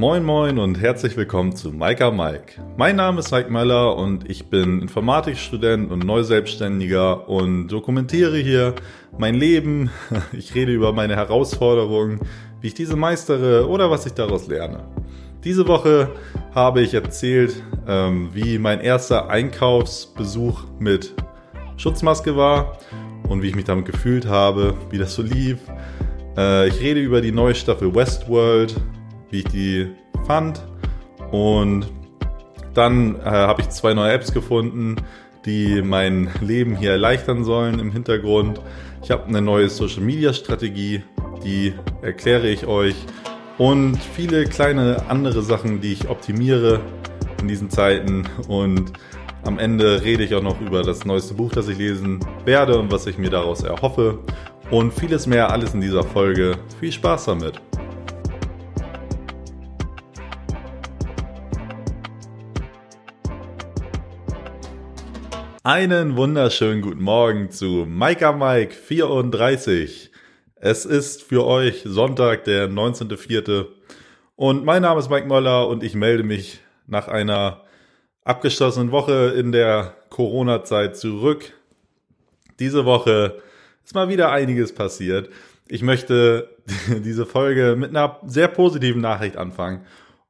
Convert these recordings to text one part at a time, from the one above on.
Moin Moin und herzlich willkommen zu Maika Mike. Mein Name ist Mike Meller und ich bin Informatikstudent und Neuselbstständiger und dokumentiere hier mein Leben. Ich rede über meine Herausforderungen, wie ich diese meistere oder was ich daraus lerne. Diese Woche habe ich erzählt, ähm, wie mein erster Einkaufsbesuch mit Schutzmaske war und wie ich mich damit gefühlt habe, wie das so lief. Äh, ich rede über die neue Staffel Westworld, wie ich die fand. Und dann äh, habe ich zwei neue Apps gefunden, die mein Leben hier erleichtern sollen im Hintergrund. Ich habe eine neue Social Media Strategie, die erkläre ich euch. Und viele kleine andere Sachen, die ich optimiere in diesen Zeiten. Und am Ende rede ich auch noch über das neueste Buch, das ich lesen werde und was ich mir daraus erhoffe. Und vieles mehr, alles in dieser Folge. Viel Spaß damit! Einen wunderschönen guten Morgen zu Maika Mike 34. Es ist für euch Sonntag, der 19.04. Und mein Name ist Mike Möller und ich melde mich nach einer abgeschlossenen Woche in der Corona-Zeit zurück. Diese Woche ist mal wieder einiges passiert. Ich möchte diese Folge mit einer sehr positiven Nachricht anfangen.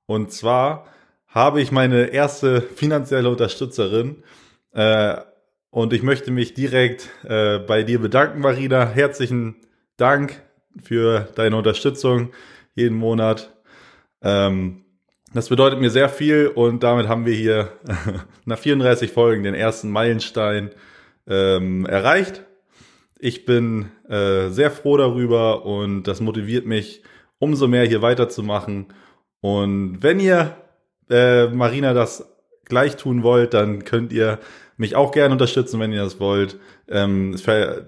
Und zwar habe ich meine erste finanzielle Unterstützerin äh, und ich möchte mich direkt äh, bei dir bedanken, Marina. Herzlichen Dank für deine Unterstützung jeden Monat. Ähm, das bedeutet mir sehr viel und damit haben wir hier nach 34 Folgen den ersten Meilenstein ähm, erreicht. Ich bin äh, sehr froh darüber und das motiviert mich umso mehr hier weiterzumachen. Und wenn ihr äh, Marina das gleich tun wollt, dann könnt ihr mich auch gerne unterstützen, wenn ihr das wollt. Ähm,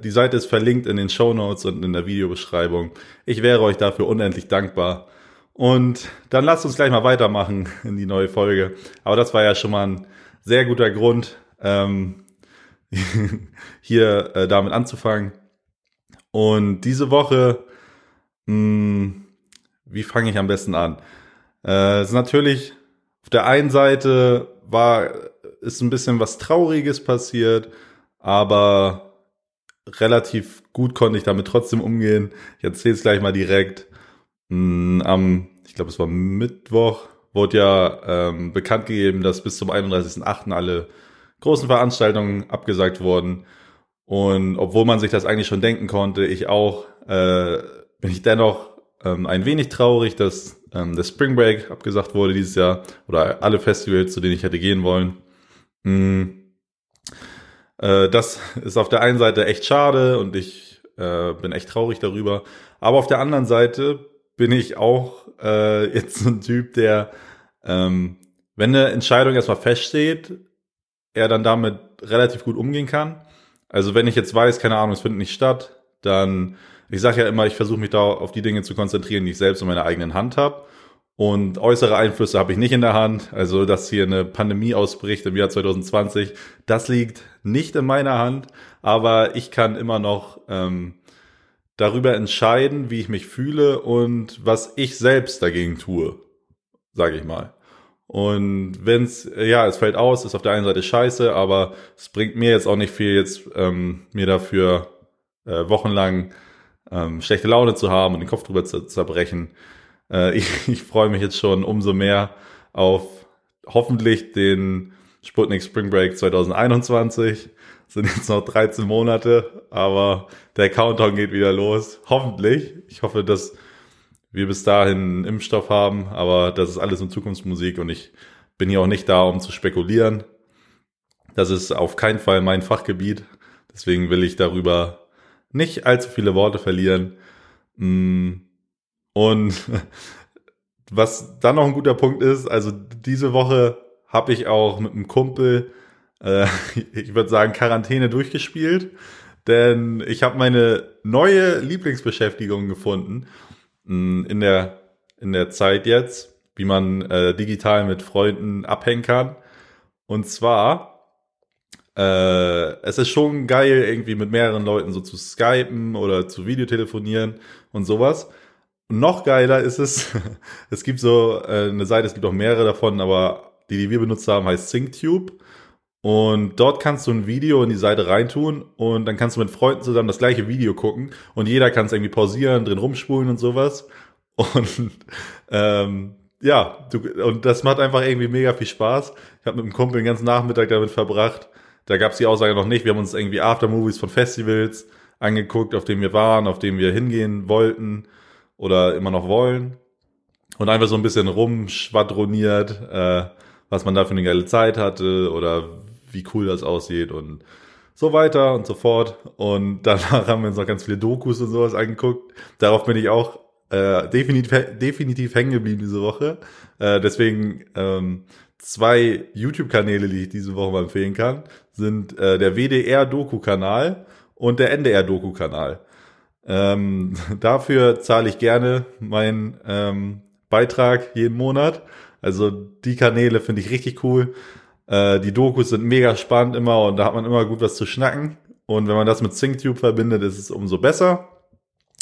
die Seite ist verlinkt in den Show Notes und in der Videobeschreibung. Ich wäre euch dafür unendlich dankbar. Und dann lasst uns gleich mal weitermachen in die neue Folge. Aber das war ja schon mal ein sehr guter Grund, ähm, hier äh, damit anzufangen. Und diese Woche, mh, hm, wie fange ich am besten an? Äh, ist natürlich auf der einen Seite war ist ein bisschen was Trauriges passiert, aber relativ gut konnte ich damit trotzdem umgehen. Ich erzähle es gleich mal direkt. Hm, am, ich glaube, es war Mittwoch, wurde ja ähm, bekannt gegeben, dass bis zum 31.08. alle großen Veranstaltungen abgesagt wurden. Und obwohl man sich das eigentlich schon denken konnte, ich auch, äh, bin ich dennoch ähm, ein wenig traurig, dass ähm, der Spring Break abgesagt wurde dieses Jahr oder alle Festivals, zu denen ich hätte gehen wollen. Mhm. Äh, das ist auf der einen Seite echt schade und ich äh, bin echt traurig darüber. Aber auf der anderen Seite bin ich auch äh, jetzt so ein Typ, der, ähm, wenn eine Entscheidung erstmal feststeht, er dann damit relativ gut umgehen kann. Also wenn ich jetzt weiß, keine Ahnung, es findet nicht statt, dann, ich sage ja immer, ich versuche mich da auf die Dinge zu konzentrieren, die ich selbst in meiner eigenen Hand habe. Und äußere Einflüsse habe ich nicht in der Hand. Also, dass hier eine Pandemie ausbricht im Jahr 2020, das liegt nicht in meiner Hand. Aber ich kann immer noch ähm, darüber entscheiden, wie ich mich fühle und was ich selbst dagegen tue, sage ich mal. Und wenn's, ja, es fällt aus, ist auf der einen Seite scheiße, aber es bringt mir jetzt auch nicht viel, jetzt ähm, mir dafür äh, wochenlang ähm, schlechte Laune zu haben und den Kopf drüber zu zerbrechen. Äh, ich, ich freue mich jetzt schon umso mehr auf hoffentlich den Sputnik Spring Break 2021. sind jetzt noch 13 Monate, aber der Countdown geht wieder los. Hoffentlich. Ich hoffe, dass wir bis dahin einen Impfstoff haben, aber das ist alles in Zukunftsmusik und ich bin hier auch nicht da, um zu spekulieren. Das ist auf keinen Fall mein Fachgebiet. Deswegen will ich darüber nicht allzu viele Worte verlieren. Mm, und was dann noch ein guter Punkt ist, also diese Woche habe ich auch mit einem Kumpel, äh, ich würde sagen, Quarantäne durchgespielt. Denn ich habe meine neue Lieblingsbeschäftigung gefunden mh, mm, in der, in der Zeit jetzt, wie man äh, digital mit Freunden abhängen kann. Und zwar, äh, es ist schon geil, irgendwie mit mehreren Leuten so zu skypen oder zu Videotelefonieren und sowas. Noch geiler ist es, es gibt so äh, eine Seite, es gibt auch mehrere davon, aber die, die wir benutzt haben, heißt SyncTube. Und dort kannst du ein Video in die Seite reintun und dann kannst du mit Freunden zusammen das gleiche Video gucken und jeder kann es irgendwie pausieren, drin rumspulen und sowas. Und ähm, ja, du, und das macht einfach irgendwie mega viel Spaß. Ich habe mit einem Kumpel den ganzen Nachmittag damit verbracht. Da gab es die Aussage noch nicht. Wir haben uns irgendwie Aftermovies von Festivals angeguckt, auf denen wir waren, auf denen wir hingehen wollten oder immer noch wollen. Und einfach so ein bisschen rumschwadroniert, äh, was man da für eine geile Zeit hatte oder wie cool das aussieht und so weiter und so fort. Und danach haben wir uns noch ganz viele Dokus und sowas angeguckt. Darauf bin ich auch äh, definitiv, definitiv hängen geblieben diese Woche. Äh, deswegen ähm, zwei YouTube-Kanäle, die ich diese Woche mal empfehlen kann, sind äh, der WDR-Doku-Kanal und der NDR-Doku-Kanal. Ähm, dafür zahle ich gerne meinen ähm, Beitrag jeden Monat. Also die Kanäle finde ich richtig cool. Äh, die Dokus sind mega spannend immer und da hat man immer gut was zu schnacken. Und wenn man das mit SyncTube verbindet, ist es umso besser.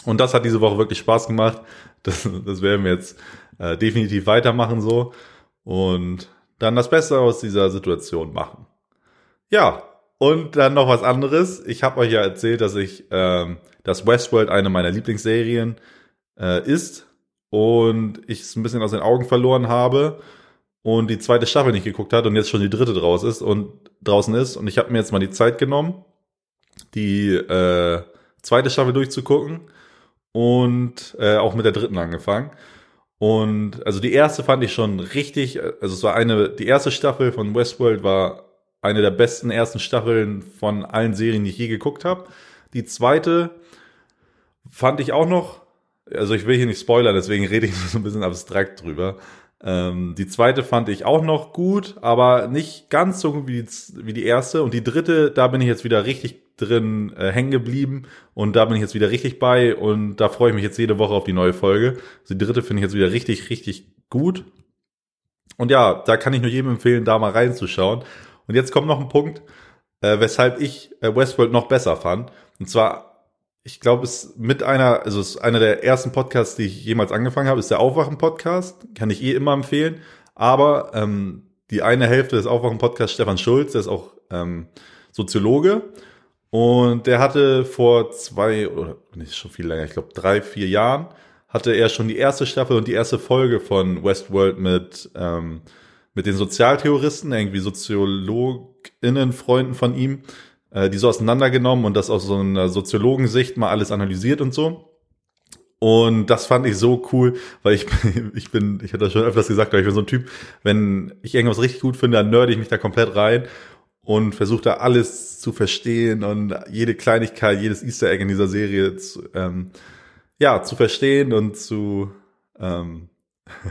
Und das hat diese Woche wirklich Spaß gemacht. Das, das werden wir jetzt äh, definitiv weitermachen so. Und dann das Beste aus dieser Situation machen. Ja, und dann noch was anderes. Ich habe euch ja erzählt, dass ich, ähm, dass Westworld eine meiner Lieblingsserien äh, ist und ich es ein bisschen aus den Augen verloren habe und die zweite Staffel nicht geguckt hat und jetzt schon die dritte draus ist und draußen ist und ich habe mir jetzt mal die Zeit genommen, die äh, zweite Staffel durchzugucken und äh, auch mit der dritten angefangen. Und also die erste fand ich schon richtig, also es war eine, die erste Staffel von Westworld war eine der besten ersten Staffeln von allen Serien, die ich je geguckt habe. Die zweite fand ich auch noch, also ich will hier nicht spoilern, deswegen rede ich so ein bisschen abstrakt drüber. Ähm, die zweite fand ich auch noch gut, aber nicht ganz so gut wie die, wie die erste. Und die dritte, da bin ich jetzt wieder richtig drin äh, hängen geblieben und da bin ich jetzt wieder richtig bei und da freue ich mich jetzt jede Woche auf die neue Folge. Also die dritte finde ich jetzt wieder richtig, richtig gut. Und ja, da kann ich nur jedem empfehlen, da mal reinzuschauen. Und jetzt kommt noch ein Punkt, äh, weshalb ich äh, Westworld noch besser fand. Und zwar, ich glaube, es mit einer, also es ist einer der ersten Podcasts, die ich jemals angefangen habe, ist der Aufwachen-Podcast. Kann ich eh immer empfehlen. Aber ähm, die eine Hälfte des Aufwachen-Podcasts, Stefan Schulz, der ist auch ähm, Soziologe. Und der hatte vor zwei, oder nicht schon viel länger, ich glaube drei, vier Jahren, hatte er schon die erste Staffel und die erste Folge von Westworld mit, ähm, mit den Sozialtheoristen, irgendwie SoziologInnen, Freunden von ihm, äh, die so auseinandergenommen und das aus so einer Soziologensicht mal alles analysiert und so. Und das fand ich so cool, weil ich, ich bin, ich hatte das schon öfters gesagt, aber ich bin so ein Typ, wenn ich irgendwas richtig gut finde, dann nörde ich mich da komplett rein und versucht da alles zu verstehen und jede Kleinigkeit, jedes Easter Egg in dieser Serie zu, ähm, ja, zu verstehen und zu, ähm,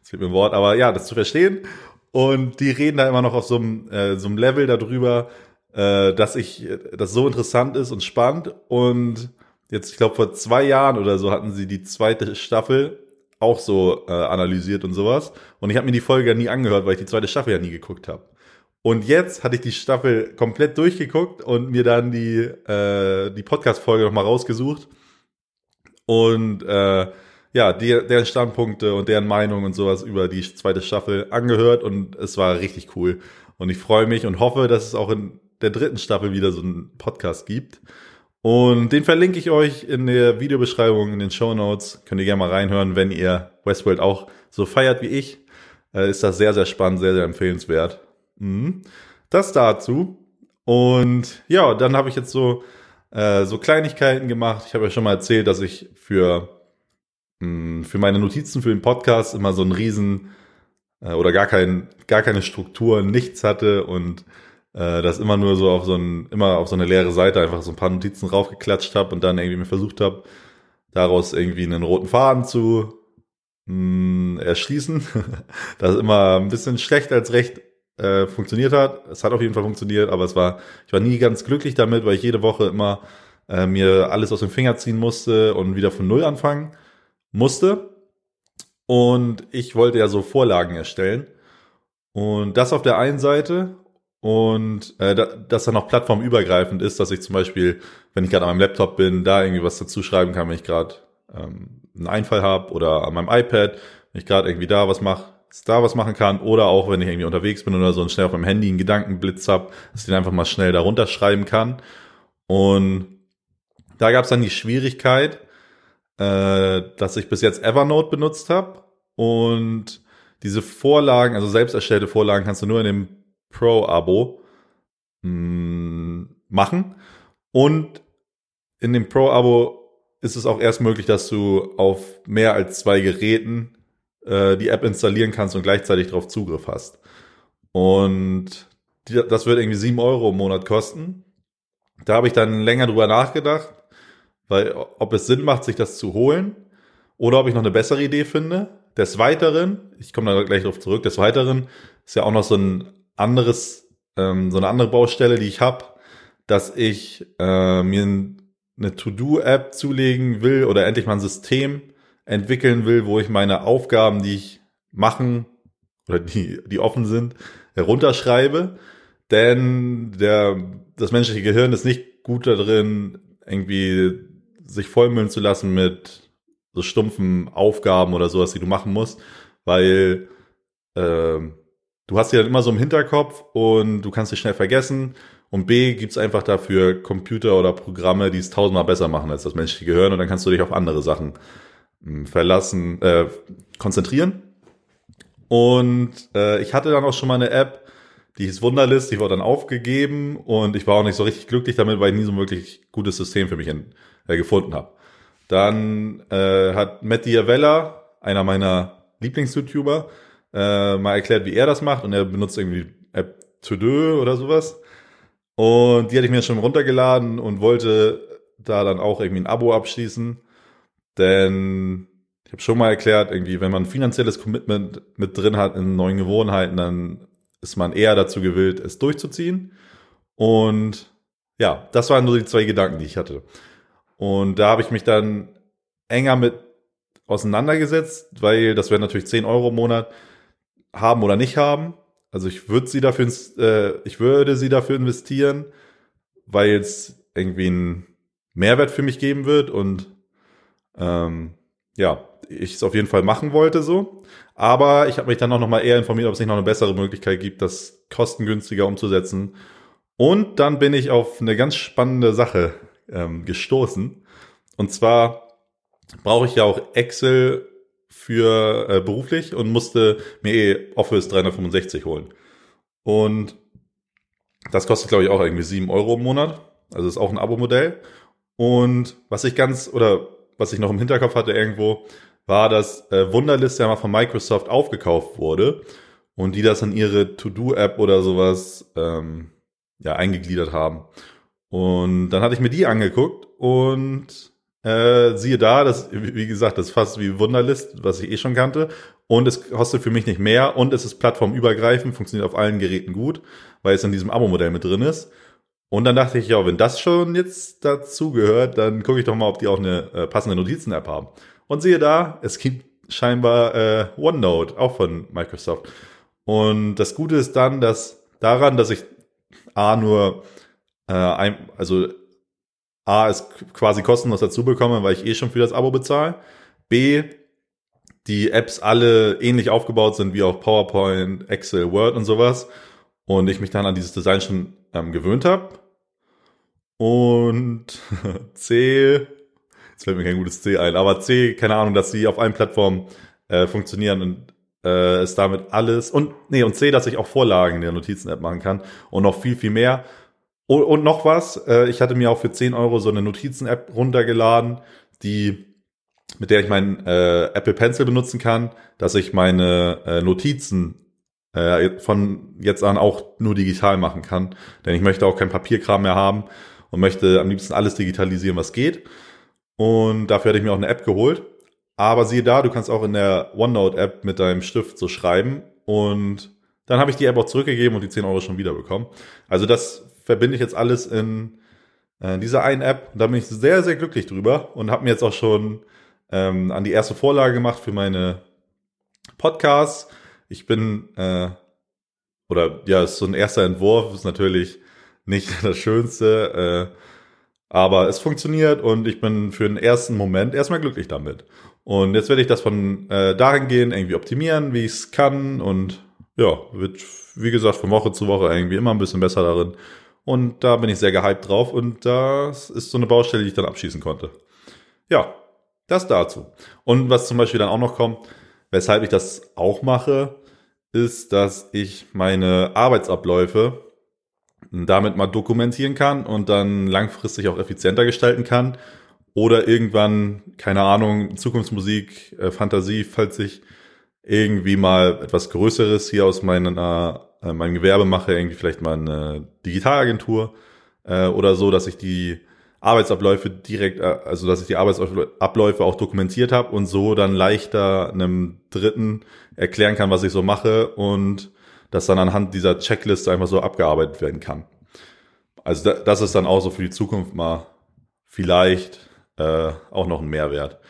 das fehlt mir ein Wort, aber ja, das zu verstehen. Und die reden da immer noch auf so einem, äh, so einem Level darüber, äh, dass ich, das so interessant ist und spannend. Und jetzt, ich glaube, vor zwei Jahren oder so hatten sie die zweite Staffel auch so äh, analysiert und sowas. Und ich habe mir die Folge ja nie angehört, weil ich die zweite Staffel ja nie geguckt habe. Und jetzt hatte ich die Staffel komplett durchgeguckt und mir dann die, äh, die Podcast-Folge nochmal rausgesucht. Und äh, ja, die, deren Standpunkte und deren Meinung und sowas über die zweite Staffel angehört und es war richtig cool. Und ich freue mich und hoffe, dass es auch in der dritten Staffel wieder so einen Podcast gibt. Und den verlinke ich euch in der Videobeschreibung, in den Show Notes. Könnt ihr gerne mal reinhören, wenn ihr Westworld auch so feiert wie ich. Äh, ist das sehr, sehr spannend, sehr, sehr empfehlenswert. Mhm. Das dazu. Und ja, dann habe ich jetzt so, äh, so Kleinigkeiten gemacht. Ich habe ja schon mal erzählt, dass ich für, mh, für meine Notizen für den Podcast immer so einen riesen äh, oder gar, kein, gar keine Struktur, nichts hatte und äh, das immer nur so auf so ein, immer auf so eine leere Seite einfach so ein paar Notizen raufgeklatscht habe und dann irgendwie mir versucht habe, daraus irgendwie einen roten Faden zu mh, hm, erschließen. das immer ein bisschen schlecht als recht äh, funktioniert hat. Es hat auf jeden Fall funktioniert, aber es war, ich war nie ganz glücklich damit, weil ich jede Woche immer äh, mir alles aus dem Finger ziehen musste und wieder von Null anfangen musste. Und ich wollte ja so Vorlagen erstellen. Und das auf der einen Seite und äh, dass dann auch plattformübergreifend ist, dass ich zum Beispiel, wenn ich gerade an meinem Laptop bin, da irgendwie was dazu schreiben kann, wenn ich gerade ähm, einen Einfall habe oder an meinem iPad, wenn ich gerade irgendwie da was mache, da was machen kann oder auch wenn ich irgendwie unterwegs bin oder so und schnell auf meinem Handy einen Gedankenblitz habe, dass ich den einfach mal schnell darunter schreiben kann. Und da gab es dann die Schwierigkeit, äh, dass ich bis jetzt Evernote benutzt habe und diese Vorlagen, also selbst erstellte Vorlagen, kannst du nur in dem Pro-Abo mm, machen. Und in dem Pro-Abo ist es auch erst möglich, dass du auf mehr als zwei Geräten äh, die App installieren kannst und gleichzeitig darauf Zugriff hast. Und die, das wird irgendwie sieben Euro im Monat kosten. Da habe ich dann länger drüber nachgedacht, weil ob es Sinn macht, sich das zu holen oder ob ich noch eine bessere Idee finde. Des Weiteren, ich komme da gleich drauf zurück, des Weiteren ist ja auch noch so ein anderes, ähm, so eine andere Baustelle, die ich habe, dass ich äh, mir eine To-Do-App zulegen will oder endlich mal ein System entwickeln will, wo ich meine Aufgaben, die ich machen oder die, die offen sind, herunterschreibe. Denn der, das menschliche Gehirn ist nicht gut darin, irgendwie sich vollmüllen zu lassen mit so stumpfen Aufgaben oder sowas, die du machen musst, weil äh, du hast die dann immer so im Hinterkopf und du kannst dich schnell vergessen. Und B gibt's einfach dafür Computer oder Programme, die es tausendmal besser machen als das menschliche Gehirn und dann kannst du dich auf andere Sachen äh, verlassen, äh, konzentrieren. Und äh, ich hatte dann auch schon mal eine App, die hieß Wunderlist, die wurde dann aufgegeben und ich war auch nicht so richtig glücklich damit, weil ich nie so ein wirklich gutes System für mich in, äh, gefunden habe. Dann äh, hat Matt Diavella, einer meiner Lieblings-YouTuber, äh, mal erklärt, wie er das macht und er benutzt irgendwie App To-Do oder sowas. Und die hatte ich mir schon runtergeladen und wollte da dann auch irgendwie ein Abo abschließen. Denn ich habe schon mal erklärt, irgendwie, wenn man ein finanzielles Commitment mit drin hat in neuen Gewohnheiten, dann ist man eher dazu gewillt, es durchzuziehen. Und ja, das waren nur die zwei Gedanken, die ich hatte. Und da habe ich mich dann enger mit auseinandergesetzt, weil das wäre natürlich 10 Euro im Monat haben oder nicht haben. Also ich würde sie dafür, äh, ich würde sie dafür investieren, weil es irgendwie einen Mehrwert für mich geben wird und ähm, ja, ich es auf jeden Fall machen wollte so. Aber ich habe mich dann auch noch mal eher informiert, ob es nicht noch eine bessere Möglichkeit gibt, das kostengünstiger umzusetzen. Und dann bin ich auf eine ganz spannende Sache ähm, gestoßen. Und zwar brauche ich ja auch Excel für äh, beruflich und musste mir eh Office 365 holen. Und das kostet, glaube ich, auch irgendwie sieben Euro im Monat. Also ist auch ein Abo-Modell. Und was ich ganz, oder was ich noch im Hinterkopf hatte irgendwo, war, dass äh, Wunderlist ja mal von Microsoft aufgekauft wurde und die das in ihre To-Do-App oder sowas ähm, ja, eingegliedert haben. Und dann hatte ich mir die angeguckt und äh, siehe da, das, wie gesagt, das ist fast wie Wunderlist, was ich eh schon kannte. Und es kostet für mich nicht mehr und es ist plattformübergreifend, funktioniert auf allen Geräten gut, weil es in diesem Abo-Modell mit drin ist. Und dann dachte ich, ja, wenn das schon jetzt dazu gehört, dann gucke ich doch mal, ob die auch eine äh, passende Notizen-App haben. Und siehe da, es gibt scheinbar äh, OneNote, auch von Microsoft. Und das Gute ist dann, dass daran, dass ich A nur äh, ein, also A, es quasi kostenlos dazu bekomme, weil ich eh schon für das Abo bezahle. B, die Apps alle ähnlich aufgebaut sind wie auch PowerPoint, Excel, Word und sowas. Und ich mich dann an dieses Design schon ähm, gewöhnt habe. Und C, jetzt fällt mir kein gutes C ein, aber C, keine Ahnung, dass sie auf allen Plattformen äh, funktionieren und äh, ist damit alles und nee und C, dass ich auch Vorlagen in der Notizen-App machen kann und noch viel viel mehr und, und noch was, äh, ich hatte mir auch für 10 Euro so eine Notizen-App runtergeladen, die mit der ich meinen äh, Apple Pencil benutzen kann, dass ich meine äh, Notizen äh, von jetzt an auch nur digital machen kann. Denn ich möchte auch kein Papierkram mehr haben und möchte am liebsten alles digitalisieren, was geht. Und dafür hatte ich mir auch eine App geholt. Aber siehe da, du kannst auch in der OneNote-App mit deinem Stift so schreiben. Und dann habe ich die App auch zurückgegeben und die 10 Euro schon wieder bekommen. Also das verbinde ich jetzt alles in äh, dieser einen App. Und da bin ich sehr, sehr glücklich drüber und habe mir jetzt auch schon ähm, an die erste Vorlage gemacht für meine Podcasts. Ich bin, äh, oder ja, ist so ein erster Entwurf, ist natürlich nicht das Schönste, äh, aber es funktioniert und ich bin für den ersten Moment erstmal glücklich damit. Und jetzt werde ich das von äh, dahin gehen, irgendwie optimieren, wie ich es kann und ja, wird, wie gesagt, von Woche zu Woche irgendwie immer ein bisschen besser darin. Und da bin ich sehr gehypt drauf und das ist so eine Baustelle, die ich dann abschließen konnte. Ja, das dazu. Und was zum Beispiel dann auch noch kommt, weshalb ich das auch mache, ist, dass ich meine Arbeitsabläufe damit mal dokumentieren kann und dann langfristig auch effizienter gestalten kann. Oder irgendwann, keine Ahnung, Zukunftsmusik, äh, Fantasie, falls ich irgendwie mal etwas Größeres hier aus meiner, äh, meinem Gewerbe mache, irgendwie vielleicht mal eine Digitalagentur äh, oder so, dass ich die Arbeitsabläufe direkt, äh, also dass ich die Arbeitsabläufe auch dokumentiert habe und so dann leichter einem Dritten erklären kann, was ich so mache und das dann anhand dieser Checkliste einfach so abgearbeitet werden kann. Also das ist dann auch so für die Zukunft mal vielleicht äh, auch noch ein Mehrwert.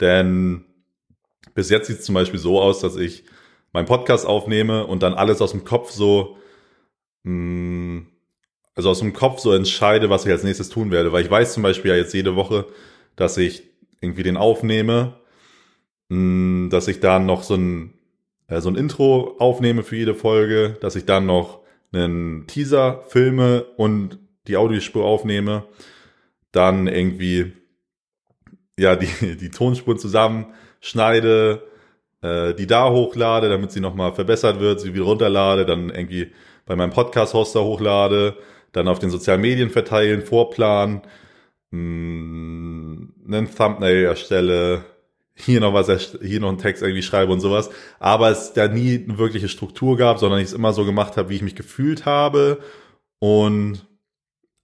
Denn bis jetzt sieht es zum Beispiel so aus, dass ich meinen Podcast aufnehme und dann alles aus dem Kopf so, mh, hm, also aus dem Kopf so entscheide, was ich als nächstes tun werde. Weil ich weiß zum Beispiel ja jetzt jede Woche, dass ich irgendwie den aufnehme, mh, hm, dass ich dann noch so ein äh, so ein Intro aufnehme für jede Folge, dass ich dann noch einen Teaser filme und die Audiospur aufnehme, dann irgendwie ja die, die Tonspuren zusammenschneide, äh, die da hochlade, damit sie nochmal verbessert wird, sie wieder runterlade, dann irgendwie bei meinem Podcast-Hoster hochlade, dann auf den sozialen Medien verteilen, vorplanen, mh, mm, einen Thumbnail erstelle, hier noch was, hier noch einen Text irgendwie schreibe und sowas. Aber es da nie eine wirkliche Struktur gab, sondern ich es immer so gemacht habe, wie ich mich gefühlt habe. Und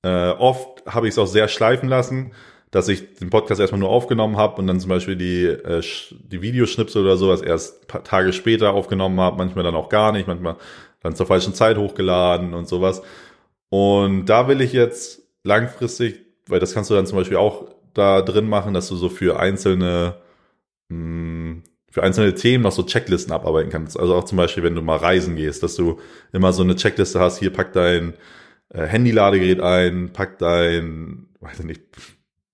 äh, oft habe ich es auch sehr schleifen lassen, dass ich den Podcast erstmal nur aufgenommen habe und dann zum Beispiel die, äh, die Videoschnipsel oder sowas erst paar Tage später aufgenommen habe, manchmal dann auch gar nicht, manchmal dann zur falschen Zeit hochgeladen und sowas. Und da will ich jetzt langfristig, weil das kannst du dann zum Beispiel auch da drin machen, dass du so für einzelne hm, für einzelne Themen noch so Checklisten abarbeiten kannst. Also auch zum Beispiel, wenn du mal reisen gehst, dass du immer so eine Checkliste hast, hier pack dein äh, Handy-Ladegerät ein, pack dein, weiß ich nicht,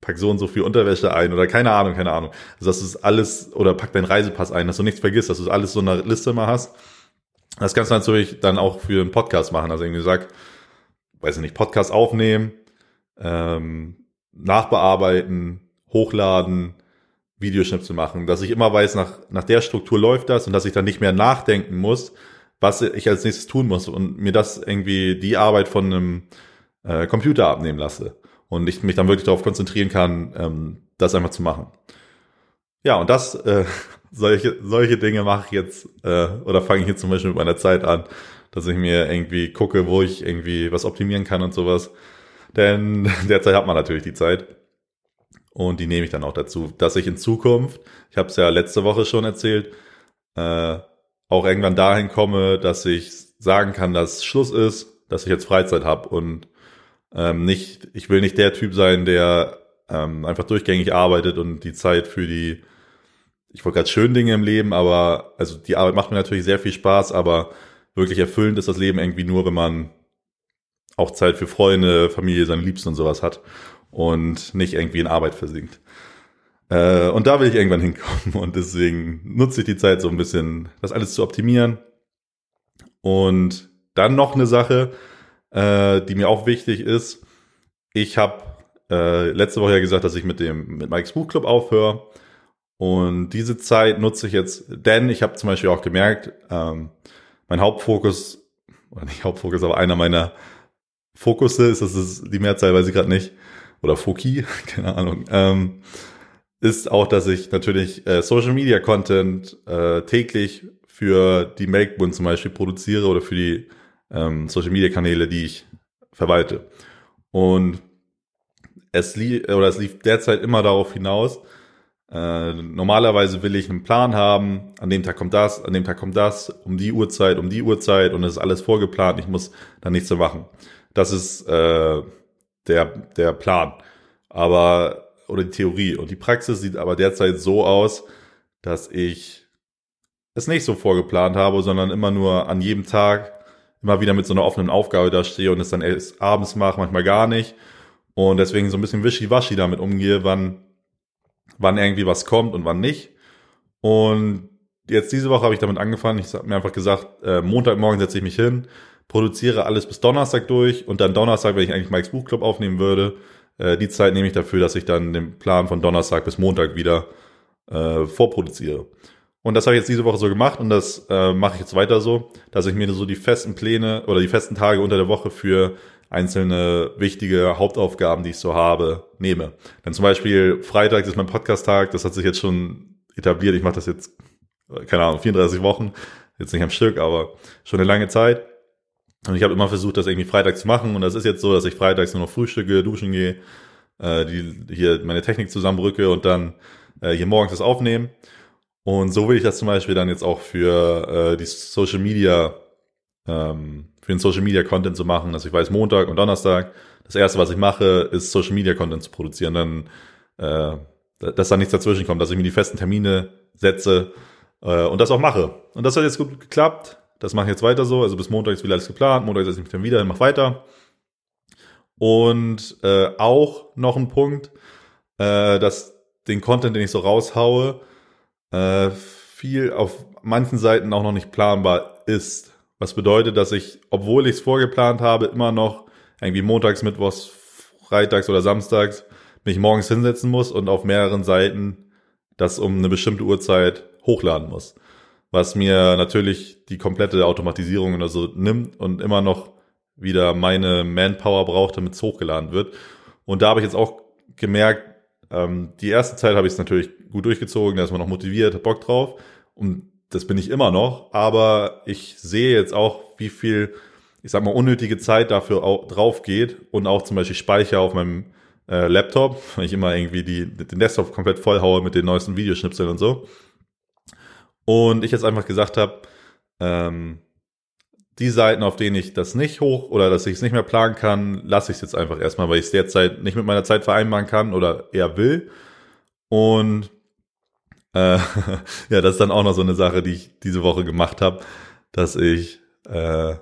pack so und so viel Unterwäsche ein oder keine Ahnung, keine Ahnung. Also dass du alles, oder pack deinen Reisepass ein, dass du nichts vergisst, dass du alles so eine Liste mal hast. Das kannst du natürlich dann auch für einen Podcast machen. Also irgendwie sag, weiß ich nicht, Podcast aufnehmen, ähm, nachbearbeiten, hochladen, Videoschnipsel machen, dass ich immer weiß, nach, nach der Struktur läuft das und dass ich dann nicht mehr nachdenken muss, was ich als nächstes tun muss und mir das irgendwie die Arbeit von einem äh, Computer abnehmen lasse und ich mich dann wirklich darauf konzentrieren kann, ähm, das einfach zu machen. Ja, und das, äh, solche, solche Dinge mache ich jetzt, äh, oder fange ich jetzt zum Beispiel mit meiner Zeit an, dass ich mir irgendwie gucke, wo ich irgendwie was optimieren kann und sowas. Denn derzeit hat man natürlich die Zeit. Und die nehme ich dann auch dazu, dass ich in Zukunft, ich habe es ja letzte Woche schon erzählt, äh, auch irgendwann dahin komme, dass ich sagen kann, dass Schluss ist, dass ich jetzt Freizeit habe und ähm, nicht, ich will nicht der Typ sein, der ähm, einfach durchgängig arbeitet und die Zeit für die, ich wollte gerade schön Dinge im Leben, aber also die Arbeit macht mir natürlich sehr viel Spaß, aber wirklich erfüllend ist das Leben irgendwie nur, wenn man auch Zeit für Freunde, Familie, seine Liebsten und sowas hat und nicht irgendwie in Arbeit versinkt. Äh, und da will ich irgendwann hinkommen und deswegen nutze ich die Zeit so ein bisschen, das alles zu optimieren. Und dann noch eine Sache, äh, die mir auch wichtig ist. Ich habe äh, letzte Woche ja gesagt, dass ich mit dem mit Mike's Buchclub aufhöre. Und diese Zeit nutze ich jetzt, denn ich habe zum Beispiel auch gemerkt, ähm, mein Hauptfokus, oder nicht Hauptfokus, aber einer meiner Fokusse ist, das ist die Mehrzahl, weiß ich gerade nicht, oder Foki, keine Ahnung, ähm, ist auch, dass ich natürlich äh, Social Media Content äh, täglich für die Melkbund zum Beispiel produziere oder für die ähm, Social Media Kanäle, die ich verwalte. Und es lief, oder es lief derzeit immer darauf hinaus, äh, normalerweise will ich einen Plan haben, an dem Tag kommt das, an dem Tag kommt das, um die Uhrzeit, um die Uhrzeit und es ist alles vorgeplant, ich muss da nichts zu machen. Das ist äh, der, der Plan. Aber, oder die Theorie. Und die Praxis sieht aber derzeit so aus, dass ich es nicht so vorgeplant habe, sondern immer nur an jedem Tag immer wieder mit so einer offenen Aufgabe da stehe und es dann erst abends mache, manchmal gar nicht. Und deswegen so ein bisschen wischiwaschi damit umgehe, wann, wann irgendwie was kommt und wann nicht. Und jetzt diese Woche habe ich damit angefangen. Ich habe mir einfach gesagt, äh, Montagmorgen setze ich mich hin, produziere alles bis Donnerstag durch und dann Donnerstag, wenn ich eigentlich Mike's Buchclub aufnehmen würde, äh, die Zeit nehme ich dafür, dass ich dann den Plan von Donnerstag bis Montag wieder äh, vorproduziere. Und das habe ich jetzt diese Woche so gemacht und das äh, mache ich jetzt weiter so, dass ich mir so die festen Pläne oder die festen Tage unter der Woche für einzelne wichtige Hauptaufgaben, die ich so habe, nehme. Denn zum Beispiel Freitag ist mein Podcast-Tag, das hat sich jetzt schon etabliert. Ich mache das jetzt, keine Ahnung, 34 Wochen, jetzt nicht am Stück, aber schon eine lange Zeit. Und ich habe immer versucht, das irgendwie Freitag zu machen. Und das ist jetzt so, dass ich freitags nur noch frühstücke, duschen gehe, äh, die, hier meine Technik zusammenrücke und dann äh, hier morgens das aufnehmen. Und so will ich das zum Beispiel dann jetzt auch für äh, die Social Media, ähm, für den Social Media Content zu machen. Also ich weiß, Montag und Donnerstag, das erste, was ich mache, ist Social Media Content zu produzieren. Dann, äh, dass da nichts dazwischen kommt, dass ich mir die festen Termine setze äh, und das auch mache. Und das hat jetzt gut geklappt. Das mache ich jetzt weiter so. Also bis Montag ist wieder alles geplant. Montag setze ich mich dann wieder, mach weiter. Und äh, auch noch ein Punkt, äh, dass den Content, den ich so raushaue, äh, viel auf manchen Seiten auch noch nicht planbar ist. Was bedeutet, dass ich, obwohl ich es vorgeplant habe, immer noch irgendwie montags, mittwochs, freitags oder samstags mich morgens hinsetzen muss und auf mehreren Seiten das um eine bestimmte Uhrzeit hochladen muss. Was mir natürlich die komplette Automatisierung oder so nimmt und immer noch wieder meine Manpower braucht, damit es hochgeladen wird. Und da habe ich jetzt auch gemerkt, ähm, die erste Zeit habe ich es natürlich gut durchgezogen, da ist man noch motiviert, hat Bock drauf. Und das bin ich immer noch. Aber ich sehe jetzt auch, wie viel, ich sag mal, unnötige Zeit dafür auch drauf geht und auch zum Beispiel Speicher auf meinem äh, Laptop, wenn ich immer irgendwie die, den Desktop komplett vollhaue mit den neuesten Videoschnipseln und so. Und ich jetzt einfach gesagt habe, ähm, die Seiten, auf denen ich das nicht hoch oder dass ich es nicht mehr planen kann, lasse ich es jetzt einfach erstmal, weil ich es derzeit nicht mit meiner Zeit vereinbaren kann oder eher will. Und äh, ja, das ist dann auch noch so eine Sache, die ich diese Woche gemacht habe, dass ich äh,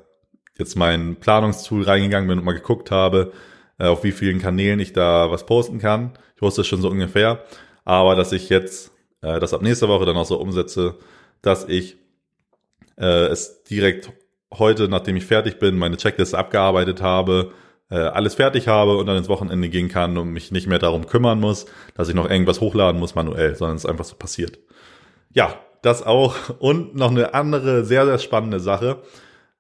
jetzt mein Planungstool reingegangen bin und mal geguckt habe, äh, auf wie vielen Kanälen ich da was posten kann. Ich wusste es schon so ungefähr, aber dass ich jetzt äh, das ab nächster Woche dann auch so umsetze, dass ich äh, es direkt heute, nachdem ich fertig bin, meine Checkliste abgearbeitet habe, äh, alles fertig habe und dann ins Wochenende gehen kann und mich nicht mehr darum kümmern muss, dass ich noch irgendwas hochladen muss manuell, sondern es einfach so passiert. Ja, das auch. Und noch eine andere sehr, sehr spannende Sache,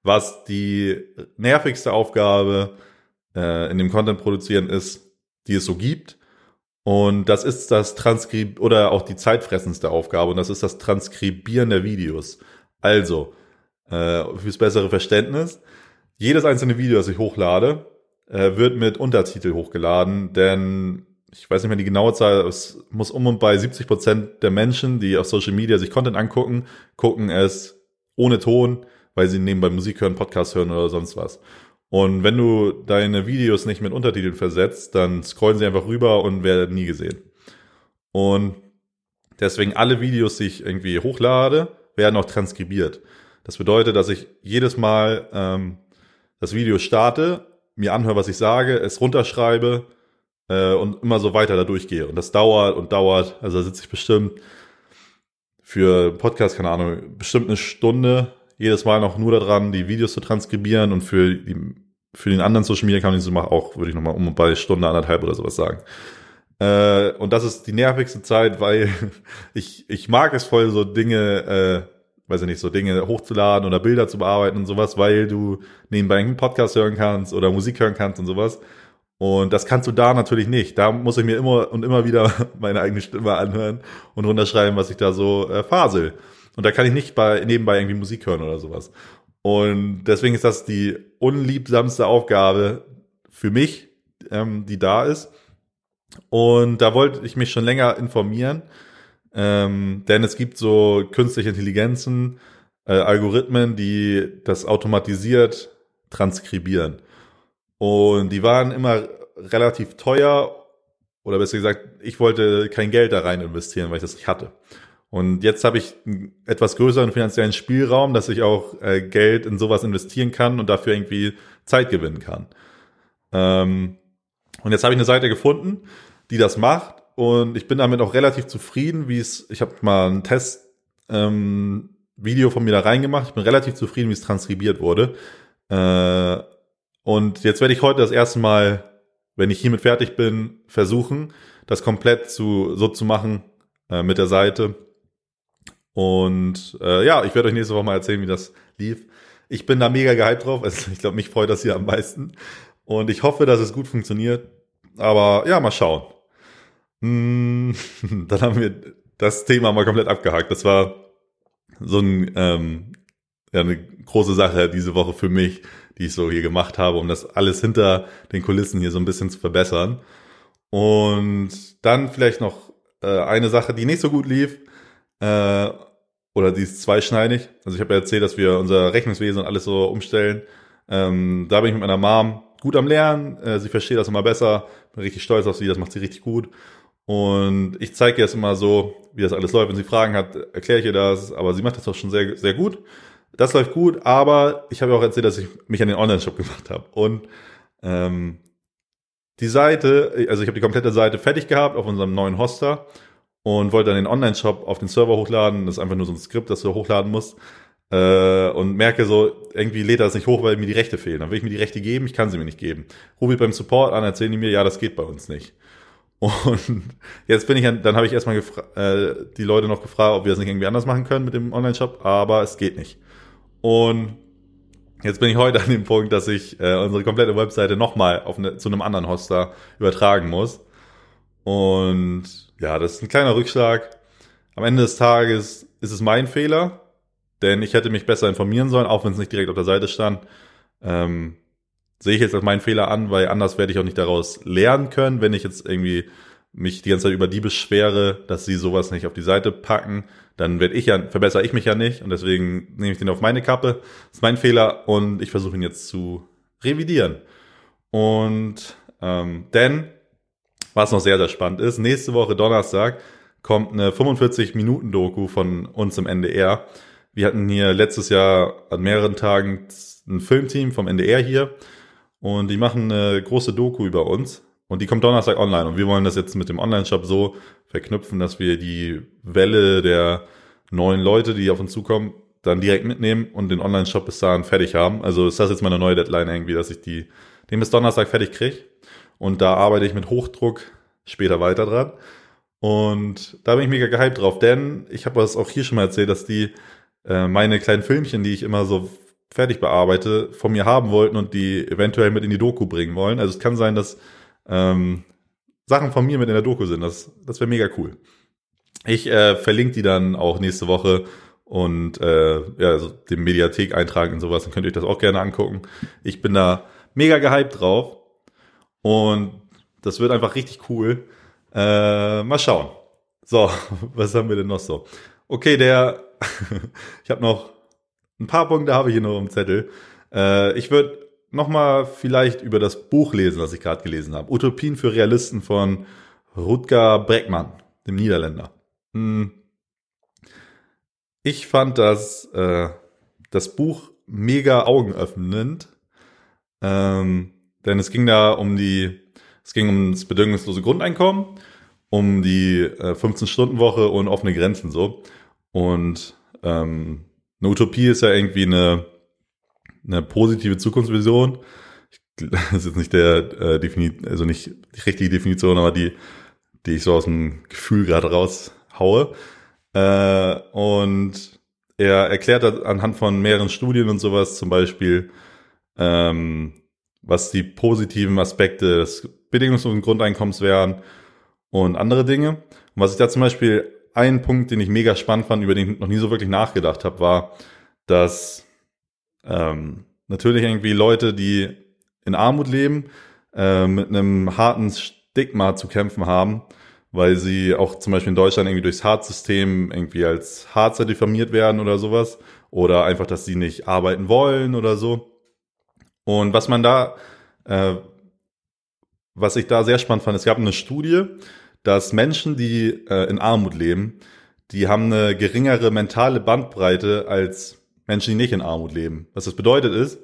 was die nervigste Aufgabe äh, in dem Content produzieren ist, die es so gibt. Und das ist das Transkrib oder auch die zeitfressendste Aufgabe und das ist das Transkribieren der Videos. Also, äh, fürs bessere Verständnis. Jedes einzelne Video, das ich hochlade, äh, wird mit Untertitel hochgeladen, denn ich weiß nicht mehr die genaue Zahl, es muss um und bei 70 Prozent der Menschen, die auf Social Media sich Content angucken, gucken es ohne Ton, weil sie nebenbei Musik hören, Podcast hören oder sonst was. Und wenn du deine Videos nicht mit Untertiteln versetzt, dann scrollen sie einfach rüber und werden nie gesehen. Und deswegen alle Videos, die ich irgendwie hochlade, werden auch transkribiert. Das bedeutet, dass ich jedes Mal ähm, das Video starte, mir anhöre, was ich sage, es runterschreibe äh, und immer so weiter da durchgehe. Und das dauert und dauert. Also da sitze ich bestimmt für Podcast, keine Ahnung, bestimmt eine Stunde jedes Mal noch nur daran, die Videos zu transkribieren und für, die, für den anderen Social Media Kanal zu machen, auch, würde ich nochmal um bei Stunde, anderthalb oder sowas sagen. Äh, und das ist die nervigste Zeit, weil ich, ich mag es voll, so Dinge äh, weiß ich nicht, so Dinge hochzuladen oder Bilder zu bearbeiten und sowas, weil du nebenbei einen Podcast hören kannst oder Musik hören kannst und sowas. Und das kannst du da natürlich nicht. Da muss ich mir immer und immer wieder meine eigene Stimme anhören und runterschreiben, was ich da so äh, fasel. Und da kann ich nicht bei, nebenbei irgendwie Musik hören oder sowas. Und deswegen ist das die unliebsamste Aufgabe für mich, ähm, die da ist. Und da wollte ich mich schon länger informieren ähm, denn es gibt so künstliche Intelligenzen, äh, Algorithmen, die das automatisiert transkribieren. Und die waren immer relativ teuer oder besser gesagt, ich wollte kein Geld da rein investieren, weil ich das nicht hatte. Und jetzt habe ich einen etwas größeren finanziellen Spielraum, dass ich auch äh, Geld in sowas investieren kann und dafür irgendwie Zeit gewinnen kann. Ähm, und jetzt habe ich eine Seite gefunden, die das macht und ich bin damit auch relativ zufrieden, wie es, ich habe mal einen Test ähm, Video von mir da reingemacht. Ich bin relativ zufrieden, wie es transkribiert wurde. Äh, und jetzt werde ich heute das erste Mal, wenn ich hiermit fertig bin, versuchen, das komplett zu, so zu machen äh, mit der Seite. Und äh, ja, ich werde euch nächste Woche mal erzählen, wie das lief. Ich bin da mega gehypt drauf. Also ich glaube, mich freut das hier am meisten. Und ich hoffe, dass es gut funktioniert. Aber ja, mal schauen. Hm, dann haben wir das Thema mal komplett abgehakt. Das war so ein, ähm, ja, eine große Sache diese Woche für mich, die ich so hier gemacht habe, um das alles hinter den Kulissen hier so ein bisschen zu verbessern. Und dann vielleicht noch äh, eine Sache, die nicht so gut lief, äh, oder die ist zweischneidig. Also ich habe ja erzählt, dass wir unser Rechnungswesen und alles so umstellen. Ähm, da bin ich mit meiner Mom gut am Lernen. Äh, sie versteht das immer besser. Bin richtig stolz auf sie, das macht sie richtig gut. Und ich zeige ihr das immer so, wie das alles läuft. Wenn sie Fragen hat, erkläre ich ihr das. Aber sie macht das auch schon sehr, sehr gut. Das läuft gut, aber ich habe auch erzählt, dass ich mich an den Online-Shop gemacht habe. Und ähm, die Seite, also ich habe die komplette Seite fertig gehabt auf unserem neuen Hoster und wollte dann den Online-Shop auf den Server hochladen. Das ist einfach nur so ein Skript, das du hochladen musst. Äh, und merke so, irgendwie lädt das nicht hoch, weil mir die Rechte fehlen. Dann will ich mir die Rechte geben, ich kann sie mir nicht geben. Rufe ich beim Support an, erzählen die mir, ja, das geht bei uns nicht. Und jetzt bin ich, dann habe ich erstmal äh, die Leute noch gefragt, ob wir das nicht irgendwie anders machen können mit dem Online-Shop, aber es geht nicht. Und jetzt bin ich heute an dem Punkt, dass ich äh, unsere komplette Webseite nochmal eine, zu einem anderen Hoster übertragen muss. Und ja, das ist ein kleiner Rückschlag. Am Ende des Tages ist es mein Fehler, denn ich hätte mich besser informieren sollen, auch wenn es nicht direkt auf der Seite stand. Ähm, sehe ich jetzt als meinen Fehler an, weil anders werde ich auch nicht daraus lernen können, wenn ich jetzt irgendwie mich die ganze Zeit über die beschwere, dass sie sowas nicht auf die Seite packen, dann werde ich ja, verbessere ich mich ja nicht und deswegen nehme ich den auf meine Kappe. Das ist mein Fehler und ich versuche ihn jetzt zu revidieren. Und ähm, denn was noch sehr, sehr spannend ist. Nächste Woche Donnerstag kommt eine 45-Minuten-Doku von uns im NDR. Wir hatten hier letztes Jahr an mehreren Tagen ein Filmteam vom NDR hier und die machen eine große Doku über uns und die kommt Donnerstag online und wir wollen das jetzt mit dem Online-Shop so verknüpfen, dass wir die Welle der neuen Leute, die auf uns zukommen, dann direkt mitnehmen und den Online-Shop bis dahin fertig haben. Also ist das jetzt meine neue Deadline irgendwie, dass ich die, den bis Donnerstag fertig kriege. Und da arbeite ich mit Hochdruck später weiter dran. Und da bin ich mega gehypt drauf, denn ich habe das auch hier schon mal erzählt, dass die äh, meine kleinen Filmchen, die ich immer so fertig bearbeite, von mir haben wollten und die eventuell mit in die Doku bringen wollen. Also es kann sein, dass ähm, Sachen von mir mit in der Doku sind. Das, das wäre mega cool. Ich äh, verlinke die dann auch nächste Woche und äh, ja, also den Mediathek eintragen und sowas, dann könnt ihr euch das auch gerne angucken. Ich bin da mega gehypt drauf. Und das wird einfach richtig cool. Äh, mal schauen. So, was haben wir denn noch so? Okay, der, ich habe noch ein paar Punkte habe ich hier noch im Zettel. Äh, ich würde noch mal vielleicht über das Buch lesen, das ich gerade gelesen habe. Utopien für Realisten von Rutger Breckmann, dem Niederländer. Hm. Ich fand das, äh, das Buch mega augenöffnend. Ähm, denn es ging da um die, es ging um das bedingungslose Grundeinkommen, um die äh, 15-Stunden-Woche und offene Grenzen so. Und ähm, eine Utopie ist ja irgendwie eine, eine positive Zukunftsvision. das ist jetzt nicht der äh, Definit also nicht die richtige Definition, aber die, die ich so aus dem Gefühl gerade raushaue. Äh, und er erklärt anhand von mehreren Studien und sowas, zum Beispiel, ähm, was die positiven Aspekte des bedingungslosen Grundeinkommens wären und andere Dinge. Und was ich da zum Beispiel, ein Punkt, den ich mega spannend fand, über den ich noch nie so wirklich nachgedacht habe, war, dass ähm, natürlich irgendwie Leute, die in Armut leben, äh, mit einem harten Stigma zu kämpfen haben, weil sie auch zum Beispiel in Deutschland irgendwie durchs Hartz-System irgendwie als Harzer diffamiert werden oder sowas. Oder einfach, dass sie nicht arbeiten wollen oder so. Und was man da, äh, was ich da sehr spannend fand, es gab eine Studie, dass Menschen, die äh, in Armut leben, die haben eine geringere mentale Bandbreite als Menschen, die nicht in Armut leben. Was das bedeutet ist,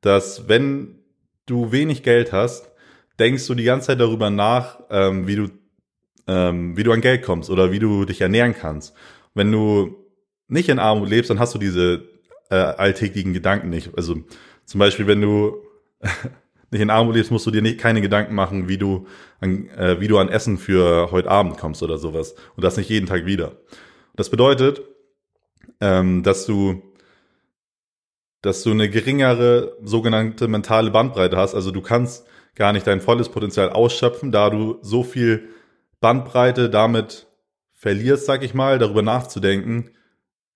dass wenn du wenig Geld hast, denkst du die ganze Zeit darüber nach, ähm, wie du ähm, wie du an Geld kommst oder wie du dich ernähren kannst. Wenn du nicht in Armut lebst, dann hast du diese äh, alltäglichen Gedanken nicht. Also zum Beispiel, wenn du nicht in Armut lebst, musst du dir nicht, keine Gedanken machen, wie du, an, äh, wie du an Essen für heute Abend kommst oder sowas. Und das nicht jeden Tag wieder. Das bedeutet, ähm, dass du dass du eine geringere sogenannte mentale Bandbreite hast. Also du kannst gar nicht dein volles Potenzial ausschöpfen, da du so viel Bandbreite damit verlierst, sag ich mal, darüber nachzudenken,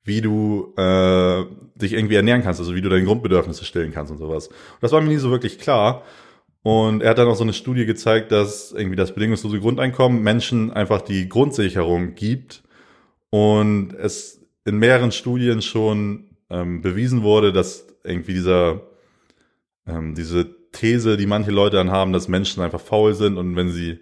wie du äh, dich irgendwie ernähren kannst, also wie du deine Grundbedürfnisse stillen kannst und sowas. Und das war mir nie so wirklich klar. Und er hat dann auch so eine Studie gezeigt, dass irgendwie das bedingungslose Grundeinkommen Menschen einfach die Grundsicherung gibt und es in mehreren Studien schon ähm, bewiesen wurde, dass irgendwie dieser ähm, diese These, die manche Leute dann haben, dass Menschen einfach faul sind und wenn sie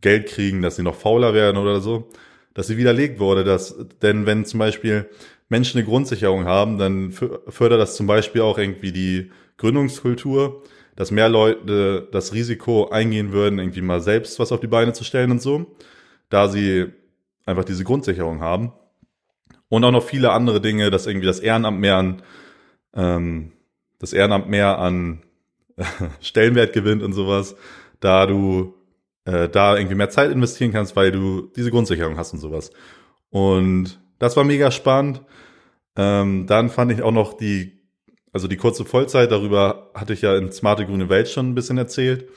Geld kriegen, dass sie noch fauler werden oder so, dass sie widerlegt wurde, dass, denn wenn zum Beispiel Menschen eine Grundsicherung haben, dann fördert das zum Beispiel auch irgendwie die Gründungskultur, dass mehr Leute das Risiko eingehen würden, irgendwie mal selbst was auf die Beine zu stellen und so, da sie einfach diese Grundsicherung haben. Und auch noch viele andere Dinge, dass irgendwie das Ehrenamt mehr an, ähm, das Ehrenamt mehr an Stellenwert gewinnt und sowas, da du äh, da irgendwie mehr Zeit investieren kannst, weil du diese Grundsicherung hast und sowas. Und das war mega spannend. Ähm, dann fand ich auch noch die, also die kurze Vollzeit, darüber hatte ich ja in Smarte Grüne Welt schon ein bisschen erzählt,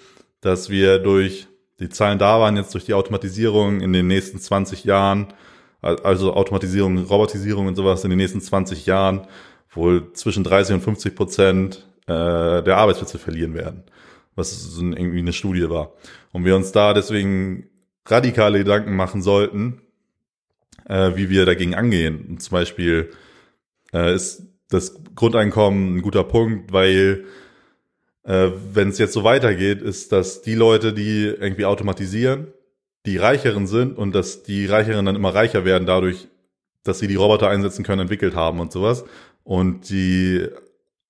dass wir durch, die Zahlen da waren, jetzt durch die Automatisierung in den nächsten 20 Jahren, also Automatisierung, Robotisierung und sowas in den nächsten 20 Jahren wohl zwischen 30 und 50 Prozent äh, der Arbeitsplätze verlieren werden, was so irgendwie eine Studie war. Und wir uns da deswegen radikale Gedanken machen sollten, äh, wie wir dagegen angehen. Und zum Beispiel äh, ist das Grundeinkommen ein guter Punkt, weil äh, wenn es jetzt so weitergeht, ist, dass die Leute, die irgendwie automatisieren, die Reicheren sind und dass die Reicheren dann immer reicher werden dadurch, dass sie die Roboter einsetzen können, entwickelt haben und sowas. Und die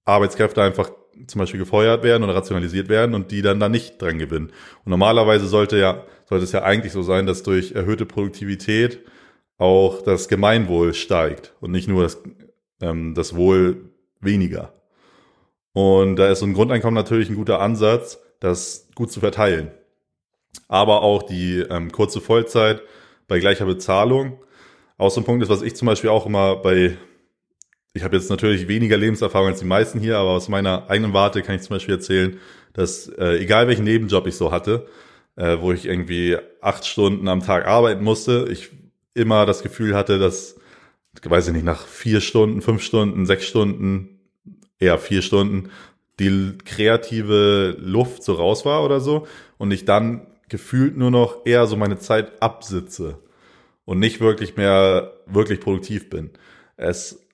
Arbeitskräfte einfach zum Beispiel gefeuert werden oder rationalisiert werden und die dann da nicht dran gewinnen. Und normalerweise sollte ja, sollte es ja eigentlich so sein, dass durch erhöhte Produktivität auch das Gemeinwohl steigt und nicht nur das, ähm, das Wohl weniger. Und da ist so ein Grundeinkommen natürlich ein guter Ansatz, das gut zu verteilen. Aber auch die ähm, kurze Vollzeit bei gleicher Bezahlung. Auch so ein Punkt ist, was ich zum Beispiel auch immer bei ich habe jetzt natürlich weniger Lebenserfahrung als die meisten hier, aber aus meiner eigenen Warte kann ich zum Beispiel erzählen, dass äh, egal welchen Nebenjob ich so hatte, äh, wo ich irgendwie acht Stunden am Tag arbeiten musste, ich immer das Gefühl hatte, dass, weiß ich nicht, nach vier Stunden, fünf Stunden, sechs Stunden, eher vier Stunden, die kreative Luft so raus war oder so und ich dann gefühlt nur noch eher so meine Zeit absitze und nicht wirklich mehr wirklich produktiv bin. Es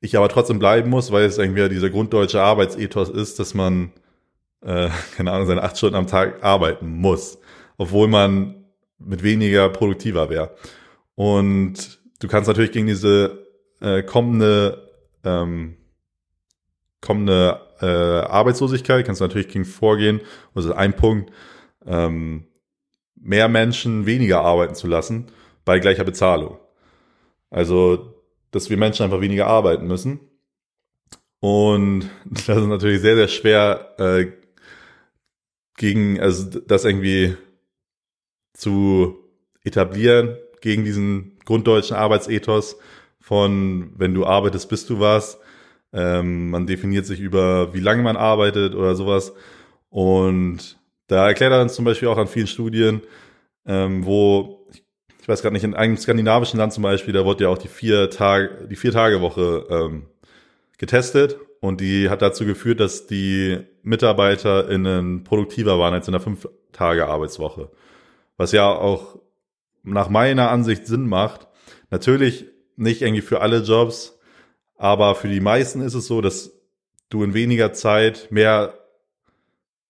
ich aber trotzdem bleiben muss, weil es irgendwie dieser grunddeutsche Arbeitsethos ist, dass man, äh, keine Ahnung, seine acht Stunden am Tag arbeiten muss, obwohl man mit weniger produktiver wäre. Und du kannst natürlich gegen diese äh, kommende, ähm, kommende äh, Arbeitslosigkeit, kannst du natürlich gegen vorgehen, also ein Punkt, ähm, mehr Menschen weniger arbeiten zu lassen bei gleicher Bezahlung. Also dass wir Menschen einfach weniger arbeiten müssen. Und das ist natürlich sehr, sehr schwer äh, gegen, also das irgendwie zu etablieren, gegen diesen grunddeutschen Arbeitsethos von, wenn du arbeitest, bist du was. Ähm, man definiert sich über, wie lange man arbeitet oder sowas. Und da erklärt er uns zum Beispiel auch an vielen Studien, ähm, wo, ich weiß gerade nicht, in einem skandinavischen Land zum Beispiel, da wurde ja auch die vier Tage, die vier Tage Woche ähm, getestet und die hat dazu geführt, dass die MitarbeiterInnen produktiver waren als in der fünf Tage Arbeitswoche. Was ja auch nach meiner Ansicht Sinn macht. Natürlich nicht irgendwie für alle Jobs, aber für die meisten ist es so, dass du in weniger Zeit mehr,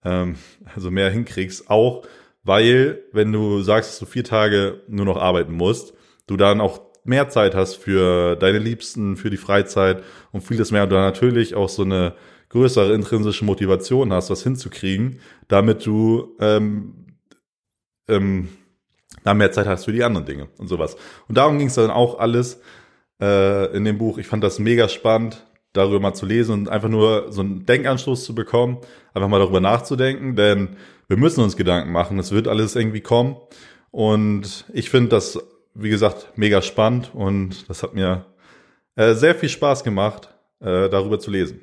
ähm, also mehr hinkriegst, auch weil wenn du sagst, dass du vier Tage nur noch arbeiten musst, du dann auch mehr Zeit hast für deine Liebsten, für die Freizeit und vieles mehr und dann natürlich auch so eine größere intrinsische Motivation hast, was hinzukriegen, damit du ähm, ähm, dann mehr Zeit hast für die anderen Dinge und sowas. Und darum ging es dann auch alles. äh, in dem Buch. Ich fand das mega spannend, darüber mal zu lesen und einfach nur so einen Denkanstoß zu bekommen, einfach mal darüber nachzudenken, denn wir müssen uns Gedanken machen. Es wird alles irgendwie kommen. Und ich finde das, wie gesagt, mega spannend und das hat mir äh, sehr viel Spaß gemacht, äh, darüber zu lesen.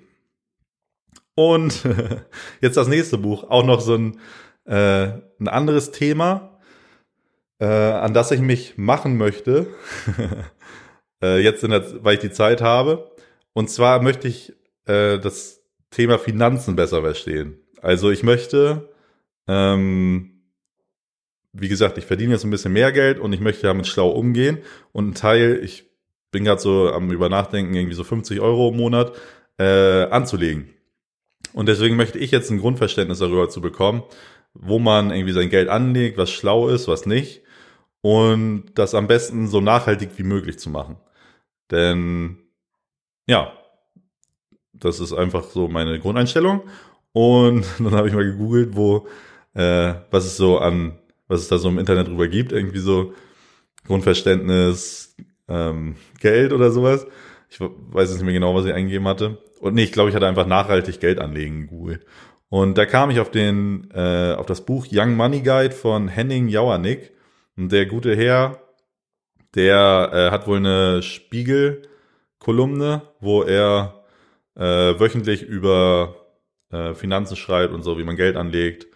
Und jetzt das nächste Buch, auch noch so ein, äh, ein anderes Thema, äh, an das ich mich machen möchte, äh, jetzt, in der, weil ich die Zeit habe. Und zwar möchte ich äh, das Thema Finanzen besser verstehen. Also ich möchte, ähm, wie gesagt, ich verdiene jetzt ein bisschen mehr Geld und ich möchte damit schlau umgehen. Und ein Teil, ich bin gerade so am über nachdenken, irgendwie so 50 Euro im Monat äh, anzulegen. Und deswegen möchte ich jetzt ein Grundverständnis darüber zu bekommen, wo man irgendwie sein Geld anlegt, was schlau ist, was nicht. Und das am besten so nachhaltig wie möglich zu machen. Denn ja, das ist einfach so meine Grundeinstellung. Und dann habe ich mal gegoogelt, wo, äh, was es so an, was es da so im Internet drüber gibt, irgendwie so Grundverständnis, ähm, Geld oder sowas. Ich weiß jetzt nicht mehr genau, was ich eingegeben hatte. Und nee, ich glaube, ich hatte einfach nachhaltig Geld anlegen in Google. Und da kam ich auf den, äh, auf das Buch Young Money Guide von Henning Jauernick. Der gute Herr, der äh, hat wohl eine Spiegel-Kolumne, wo er äh, wöchentlich über äh, Finanzen schreibt und so, wie man Geld anlegt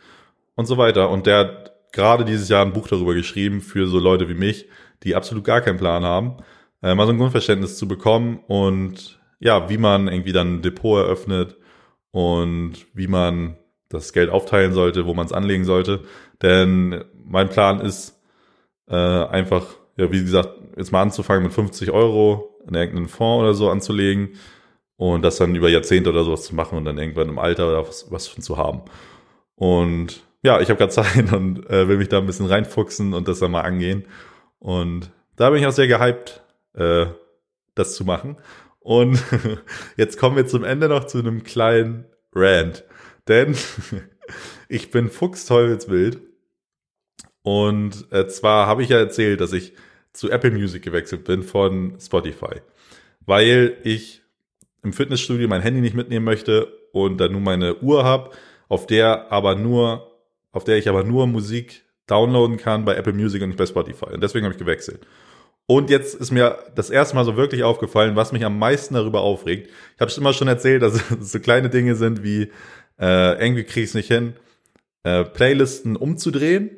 und so weiter. Und der hat gerade dieses Jahr ein Buch darüber geschrieben für so Leute wie mich, die absolut gar keinen Plan haben, äh, mal so ein Grundverständnis zu bekommen und ja, wie man irgendwie dann ein Depot eröffnet und wie man das Geld aufteilen sollte, wo man es anlegen sollte. Denn mein Plan ist äh, einfach, ja, wie gesagt, jetzt mal anzufangen mit 50 Euro in irgendeinen Fonds oder so anzulegen und das dann über Jahrzehnte oder sowas zu machen und dann irgendwann im Alter oder was, was von zu haben. Und ja, ich habe gerade Zeit und äh, will mich da ein bisschen reinfuchsen und das dann mal angehen. Und da bin ich auch sehr gehypt, äh, das zu machen. Und jetzt kommen wir zum Ende noch zu einem kleinen Rant. Denn ich bin fuchsteufelswild. Und äh, zwar habe ich ja erzählt, dass ich zu Apple Music gewechselt bin von Spotify. Weil ich im Fitnessstudio mein Handy nicht mitnehmen möchte und dann nur meine Uhr habe, auf der aber nur, auf der ich aber nur Musik downloaden kann bei Apple Music und nicht bei Spotify. Und deswegen habe ich gewechselt. Und jetzt ist mir das erste Mal so wirklich aufgefallen, was mich am meisten darüber aufregt. Ich habe es immer schon erzählt, dass es so kleine Dinge sind wie äh, irgendwie kriege ich es nicht hin, äh, Playlisten umzudrehen,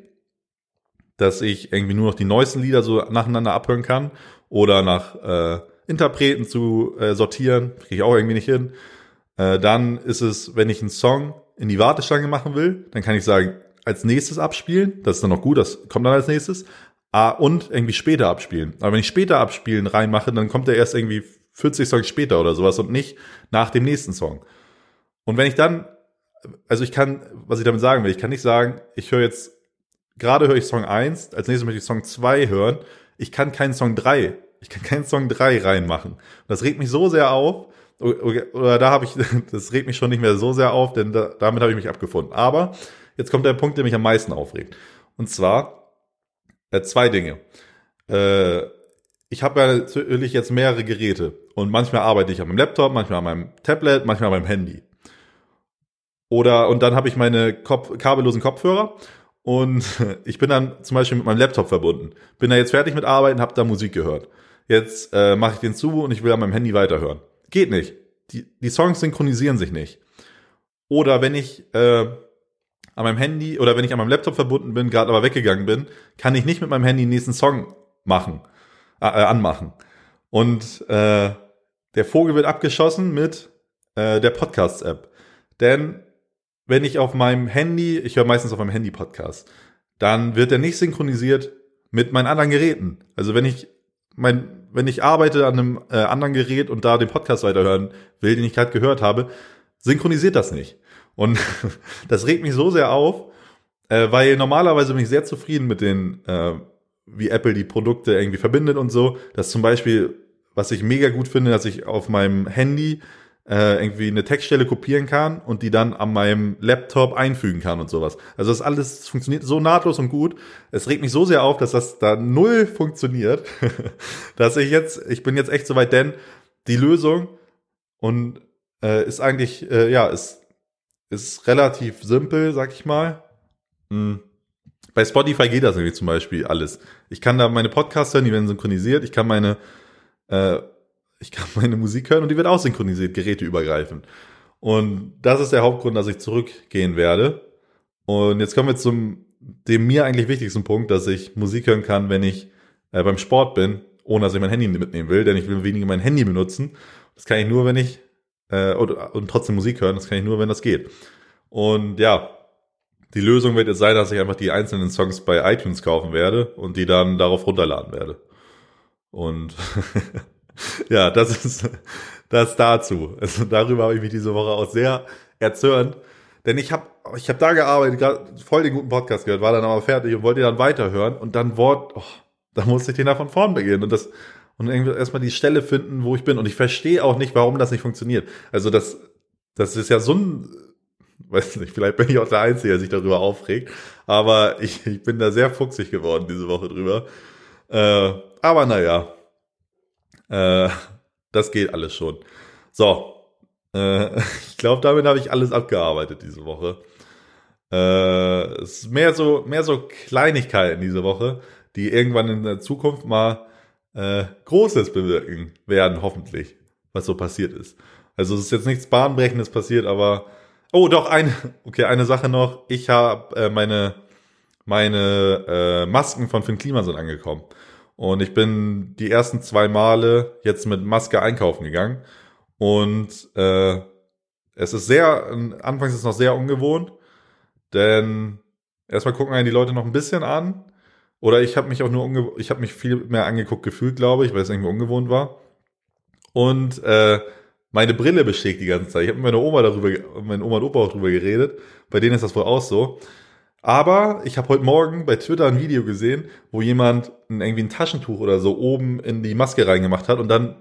dass ich irgendwie nur noch die neuesten Lieder so nacheinander abhören kann oder nach äh, Interpreten zu äh, sortieren, kriege ich auch irgendwie nicht hin. Äh, dann ist es, wenn ich einen Song in die Warteschlange machen will, dann kann ich sagen, als nächstes abspielen. Das ist dann noch gut, das kommt dann als nächstes. Ah, und irgendwie später abspielen. Aber wenn ich später abspielen reinmache, dann kommt er erst irgendwie 40 Songs später oder sowas und nicht nach dem nächsten Song. Und wenn ich dann, also ich kann, was ich damit sagen will, ich kann nicht sagen, ich höre jetzt, gerade höre ich Song 1, als nächstes möchte ich Song 2 hören. Ich kann keinen Song 3, ich kann keinen Song 3 reinmachen. Und das regt mich so sehr auf, oder da habe ich, das regt mich schon nicht mehr so sehr auf, denn da, damit habe ich mich abgefunden. Aber jetzt kommt der Punkt, der mich am meisten aufregt. Und zwar, äh, zwei Dinge. Äh, ich habe ja natürlich jetzt mehrere Geräte und manchmal arbeite ich an meinem Laptop, manchmal an meinem Tablet, manchmal an meinem Handy. Oder und dann habe ich meine Kopf, kabellosen Kopfhörer und ich bin dann zum Beispiel mit meinem Laptop verbunden. Bin da jetzt fertig mit Arbeiten, habe da Musik gehört. Jetzt äh, mache ich den zu und ich will an meinem Handy weiterhören. Geht nicht. Die, die Songs synchronisieren sich nicht. Oder wenn ich äh, an meinem Handy oder wenn ich an meinem Laptop verbunden bin, gerade aber weggegangen bin, kann ich nicht mit meinem Handy den nächsten Song machen, äh, äh, anmachen. Und äh, der Vogel wird abgeschossen mit äh, der Podcast-App. Denn wenn ich auf meinem Handy, ich höre meistens auf meinem Handy Podcast, dann wird der nicht synchronisiert mit meinen anderen Geräten. Also wenn ich mein, wenn ich arbeite an einem äh, anderen Gerät und da den Podcast weiterhören will, den ich gerade gehört habe, synchronisiert das nicht. Und das regt mich so sehr auf, äh, weil normalerweise bin ich sehr zufrieden mit den, äh, wie Apple die Produkte irgendwie verbindet und so. Dass zum Beispiel, was ich mega gut finde, dass ich auf meinem Handy äh, irgendwie eine Textstelle kopieren kann und die dann an meinem Laptop einfügen kann und sowas. Also das alles funktioniert so nahtlos und gut. Es regt mich so sehr auf, dass das da null funktioniert, dass ich jetzt, ich bin jetzt echt soweit, denn die Lösung und äh, ist eigentlich, äh, ja, ist, ist relativ simpel, sag ich mal. Hm. Bei Spotify geht das irgendwie zum Beispiel alles. Ich kann da meine Podcasts hören, die werden synchronisiert. Ich kann meine äh, ich kann meine Musik hören und die wird auch synchronisiert, geräteübergreifend. Und das ist der Hauptgrund, dass ich zurückgehen werde. Und jetzt kommen wir zum dem mir eigentlich wichtigsten Punkt, dass ich Musik hören kann, wenn ich äh, beim Sport bin, ohne dass ich mein Handy mitnehmen will, denn ich will weniger mein Handy benutzen. Das kann ich nur, wenn ich äh, und, und trotzdem Musik hören. Das kann ich nur, wenn das geht. Und ja, die Lösung wird jetzt sein, dass ich einfach die einzelnen Songs bei iTunes kaufen werde und die dann darauf runterladen werde. Und ja, das ist das dazu. Also darüber habe ich mich diese Woche auch sehr erzürnt. Denn ich habe ich hab da gearbeitet, voll den guten Podcast gehört, war dann aber fertig und wollte dann weiterhören und dann Wort, oh, da musste ich den da von vorn beginnen und das und irgendwie erstmal die Stelle finden, wo ich bin und ich verstehe auch nicht, warum das nicht funktioniert. Also das das ist ja so ein weiß nicht, vielleicht bin ich auch der Einzige, der sich darüber aufregt, aber ich, ich bin da sehr fuchsig geworden diese Woche drüber. Äh, aber naja, äh, das geht alles schon. So, äh, ich glaube, damit habe ich alles abgearbeitet diese Woche. Äh, es ist mehr so, mehr so Kleinigkeiten diese Woche, die irgendwann in der Zukunft mal äh, Großes bewirken werden, hoffentlich, was so passiert ist. Also es ist jetzt nichts Bahnbrechendes passiert, aber oh, doch eine, okay, eine Sache noch. Ich habe äh, meine meine äh, Masken von Finn Klima sind angekommen. Und ich bin die ersten zwei Male jetzt mit Maske einkaufen gegangen. Und äh, es ist sehr, anfangs ist es noch sehr ungewohnt, denn erstmal gucken einen die Leute noch ein bisschen an. Oder ich habe mich auch nur ich habe mich viel mehr angeguckt gefühlt, glaube ich, weil es irgendwie ungewohnt war. Und äh, meine Brille beschlägt die ganze Zeit. Ich habe mit meiner Oma darüber, meine Oma und Opa auch darüber geredet. Bei denen ist das wohl auch so. Aber ich habe heute Morgen bei Twitter ein Video gesehen, wo jemand irgendwie ein Taschentuch oder so oben in die Maske reingemacht hat und dann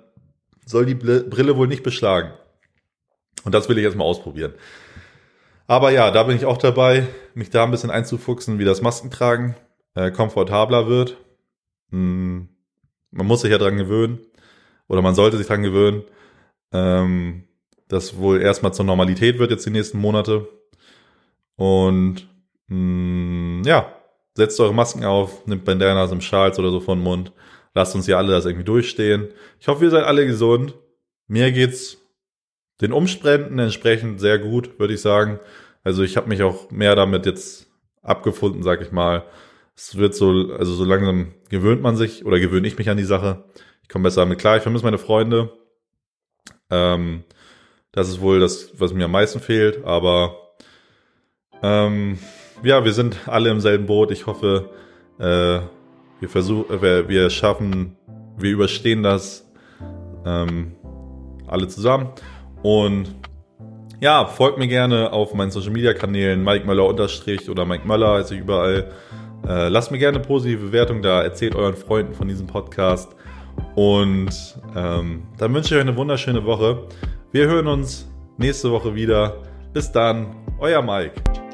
soll die Brille wohl nicht beschlagen. Und das will ich jetzt mal ausprobieren. Aber ja, da bin ich auch dabei, mich da ein bisschen einzufuchsen, wie das Maskentragen äh, komfortabler wird. Hm, man muss sich ja dran gewöhnen oder man sollte sich dran gewöhnen, ähm, das wohl erstmal zur Normalität wird jetzt die nächsten Monate. Und mm, ja, setzt eure Masken auf, nimmt Bandanas im Schals oder so von Mund. Lasst uns hier alle das irgendwie durchstehen. Ich hoffe, ihr seid alle gesund. Mir geht's den Umständen entsprechend sehr gut, würde ich sagen. Also ich habe mich auch mehr damit jetzt abgefunden, sag ich mal. Es wird so, also so langsam gewöhnt man sich oder gewöhne ich mich an die Sache. Ich komme besser damit klar. Ich vermisse meine Freunde. Ähm, das ist wohl das, was mir am meisten fehlt. Aber ähm, ja, wir sind alle im selben Boot. Ich hoffe, äh, wir versuchen, äh, wir, wir schaffen, wir überstehen das ähm, alle zusammen. Und ja, folgt mir gerne auf meinen Social Media Kanälen, Mike Möller unterstrich oder Mike Möller ich überall. Äh, lasst mir gerne eine positive Bewertung da, erzählt euren Freunden von diesem Podcast. Und ähm, dann wünsche ich euch eine wunderschöne Woche. Wir hören uns nächste Woche wieder. Bis dann, euer Mike.